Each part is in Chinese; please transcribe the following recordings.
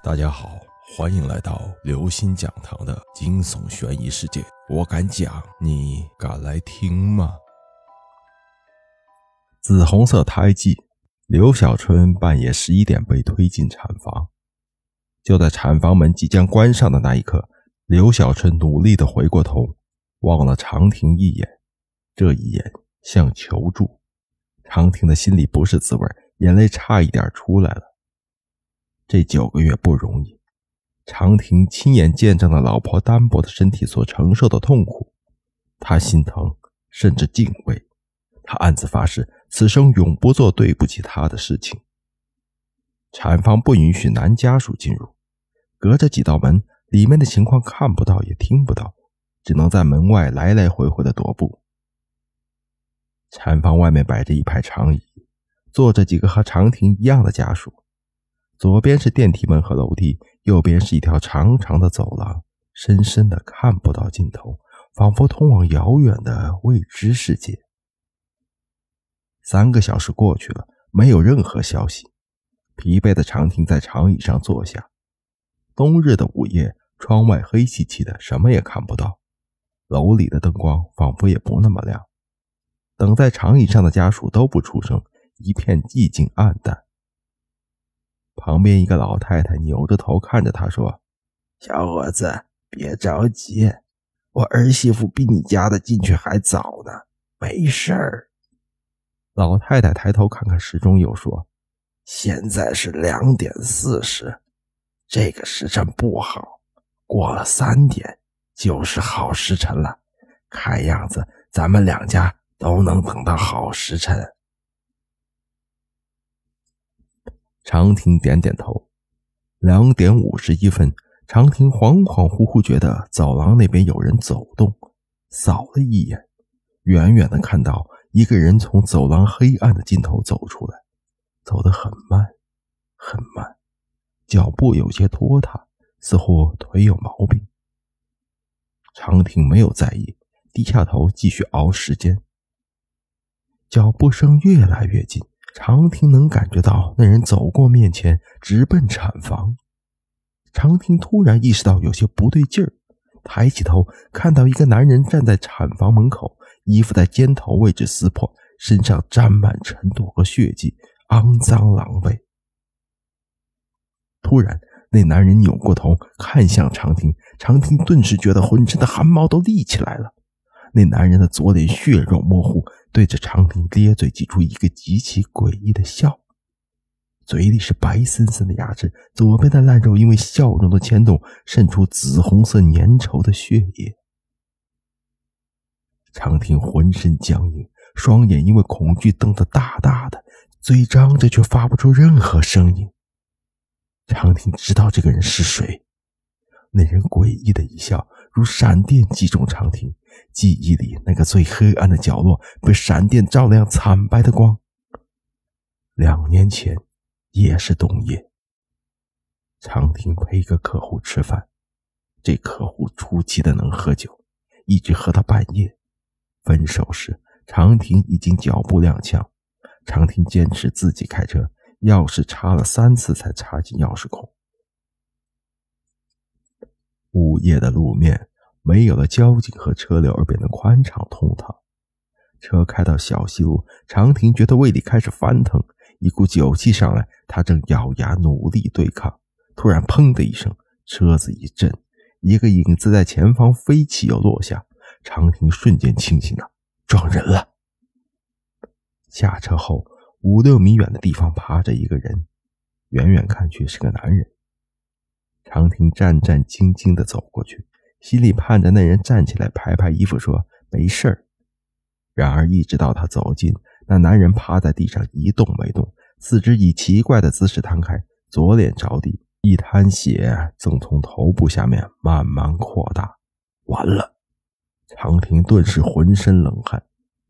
大家好，欢迎来到刘星讲堂的惊悚悬疑世界。我敢讲，你敢来听吗？紫红色胎记，刘小春半夜十一点被推进产房。就在产房门即将关上的那一刻，刘小春努力的回过头，望了长亭一眼，这一眼像求助。长亭的心里不是滋味，眼泪差一点出来了。这九个月不容易，长亭亲眼见证了老婆单薄的身体所承受的痛苦，他心疼，甚至敬畏。他暗自发誓，此生永不做对不起她的事情。产房不允许男家属进入，隔着几道门，里面的情况看不到也听不到，只能在门外来来回回的踱步。产房外面摆着一排长椅，坐着几个和长亭一样的家属。左边是电梯门和楼梯，右边是一条长长的走廊，深深的看不到尽头，仿佛通往遥远的未知世界。三个小时过去了，没有任何消息。疲惫的长亭在长椅上坐下。冬日的午夜，窗外黑漆漆的，什么也看不到。楼里的灯光仿佛也不那么亮。等在长椅上的家属都不出声，一片寂静暗淡。旁边一个老太太扭着头看着他说：“小伙子，别着急，我儿媳妇比你家的进去还早呢，没事儿。”老太太抬头看看时钟，又说：“现在是两点四十，这个时辰不好，过了三点就是好时辰了。看样子咱们两家都能等到好时辰。”长亭点点头。两点五十一分，长亭恍恍惚惚觉得走廊那边有人走动，扫了一眼，远远的看到一个人从走廊黑暗的尽头走出来，走得很慢，很慢，脚步有些拖沓，似乎腿有毛病。长亭没有在意，低下头继续熬时间。脚步声越来越近。长亭能感觉到那人走过面前，直奔产房。长亭突然意识到有些不对劲儿，抬起头看到一个男人站在产房门口，衣服在肩头位置撕破，身上沾满尘土和血迹，肮脏狼狈。突然，那男人扭过头看向长亭，长亭顿时觉得浑身的汗毛都立起来了。那男人的左脸血肉模糊，对着长亭咧嘴，挤出一个极其诡异的笑，嘴里是白森森的牙齿，左边的烂肉因为笑容的牵动，渗出紫红色粘稠的血液。长亭浑身僵硬，双眼因为恐惧瞪得大大的，嘴张着却发不出任何声音。长亭知道这个人是谁，那人诡异的一笑，如闪电击中长亭。记忆里那个最黑暗的角落被闪电照亮，惨白的光。两年前，也是冬夜。长亭陪一个客户吃饭，这客户出奇的能喝酒，一直喝到半夜。分手时，长亭已经脚步踉跄。长亭坚持自己开车，钥匙插了三次才插进钥匙孔。午夜的路面。没有了交警和车流而变得宽敞通透。车开到小西路，长亭觉得胃里开始翻腾，一股酒气上来，他正咬牙努力对抗。突然，砰的一声，车子一震，一个影子在前方飞起又落下。长亭瞬间清醒了，撞人了。下车后，五六米远的地方趴着一个人，远远看去是个男人。长亭战战兢兢地走过去。心里盼着那人站起来，拍拍衣服，说：“没事儿。”然而，一直到他走近，那男人趴在地上一动没动，四肢以奇怪的姿势摊开，左脸着地，一滩血正从头部下面慢慢扩大。完了！长亭顿时浑身冷汗。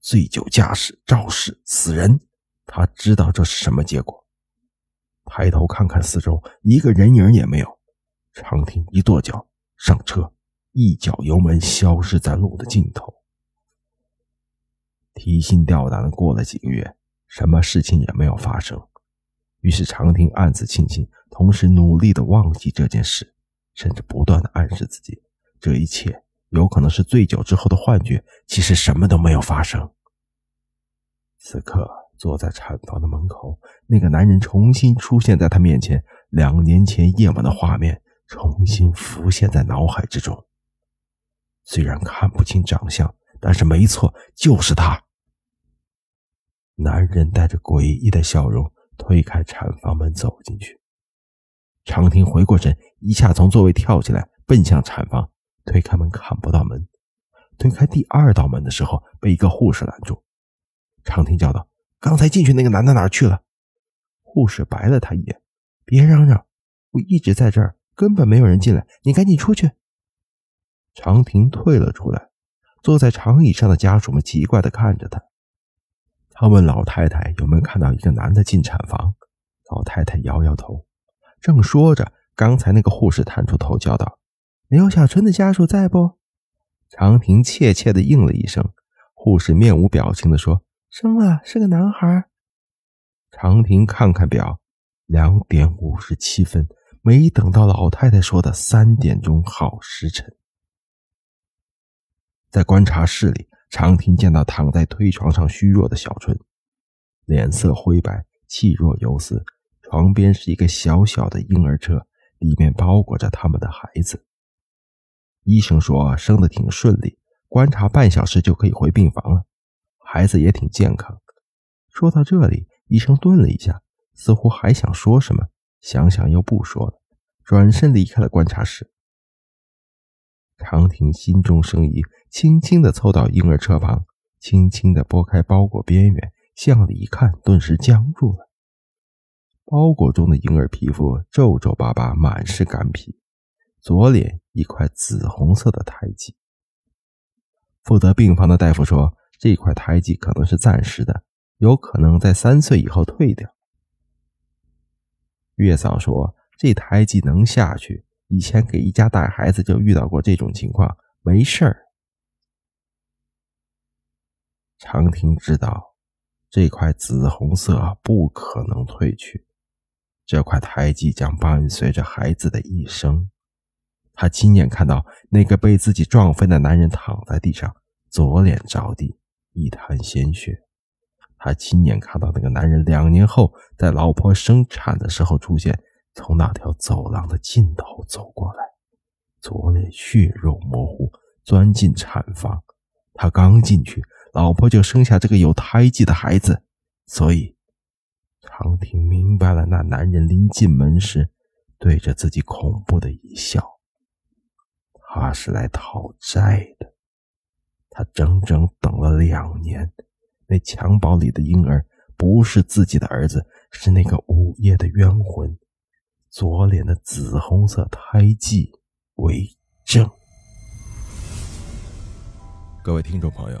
醉酒驾驶，肇事，死人！他知道这是什么结果。抬头看看四周，一个人影也没有。长亭一跺脚，上车。一脚油门，消失在路的尽头。提心吊胆的过了几个月，什么事情也没有发生。于是长亭暗自庆幸，同时努力的忘记这件事，甚至不断的暗示自己，这一切有可能是醉酒之后的幻觉，其实什么都没有发生。此刻，坐在产房的门口，那个男人重新出现在他面前，两年前夜晚的画面重新浮现在脑海之中。虽然看不清长相，但是没错，就是他。男人带着诡异的笑容推开产房门走进去。长亭回过神，一下从座位跳起来，奔向产房。推开门看不到门，推开第二道门的时候，被一个护士拦住。长亭叫道：“刚才进去那个男的哪儿去了？”护士白了他一眼：“别嚷嚷，我一直在这儿，根本没有人进来，你赶紧出去。”长亭退了出来，坐在长椅上的家属们奇怪地看着他。他问老太太有没有看到一个男的进产房，老太太摇摇头。正说着，刚才那个护士探出头叫道：“刘小春的家属在不？”长亭怯怯地应了一声。护士面无表情地说：“生了，是个男孩。”长亭看看表，两点五十七分，没等到老太太说的三点钟好时辰。在观察室里，长亭见到躺在推床上虚弱的小春，脸色灰白，气若游丝。床边是一个小小的婴儿车，里面包裹着他们的孩子。医生说生的挺顺利，观察半小时就可以回病房了。孩子也挺健康。说到这里，医生顿了一下，似乎还想说什么，想想又不说了，转身离开了观察室。长亭心中生疑，轻轻地凑到婴儿车旁，轻轻地拨开包裹边缘，向里一看，顿时僵住了。包裹中的婴儿皮肤皱皱巴巴，满是干皮，左脸一块紫红色的胎记。负责病房的大夫说，这块胎记可能是暂时的，有可能在三岁以后退掉。月嫂说，这胎记能下去。以前给一家带孩子就遇到过这种情况，没事儿。长亭知道，这块紫红色不可能褪去，这块胎记将伴随着孩子的一生。他亲眼看到那个被自己撞飞的男人躺在地上，左脸着地，一滩鲜血。他亲眼看到那个男人两年后在老婆生产的时候出现。从那条走廊的尽头走过来，左脸血肉模糊，钻进产房。他刚进去，老婆就生下这个有胎记的孩子。所以，长亭明白了，那男人临进门时对着自己恐怖的一笑。他是来讨债的。他整整等了两年，那襁褓里的婴儿不是自己的儿子，是那个午夜的冤魂。左脸的紫红色胎记为证。各位听众朋友，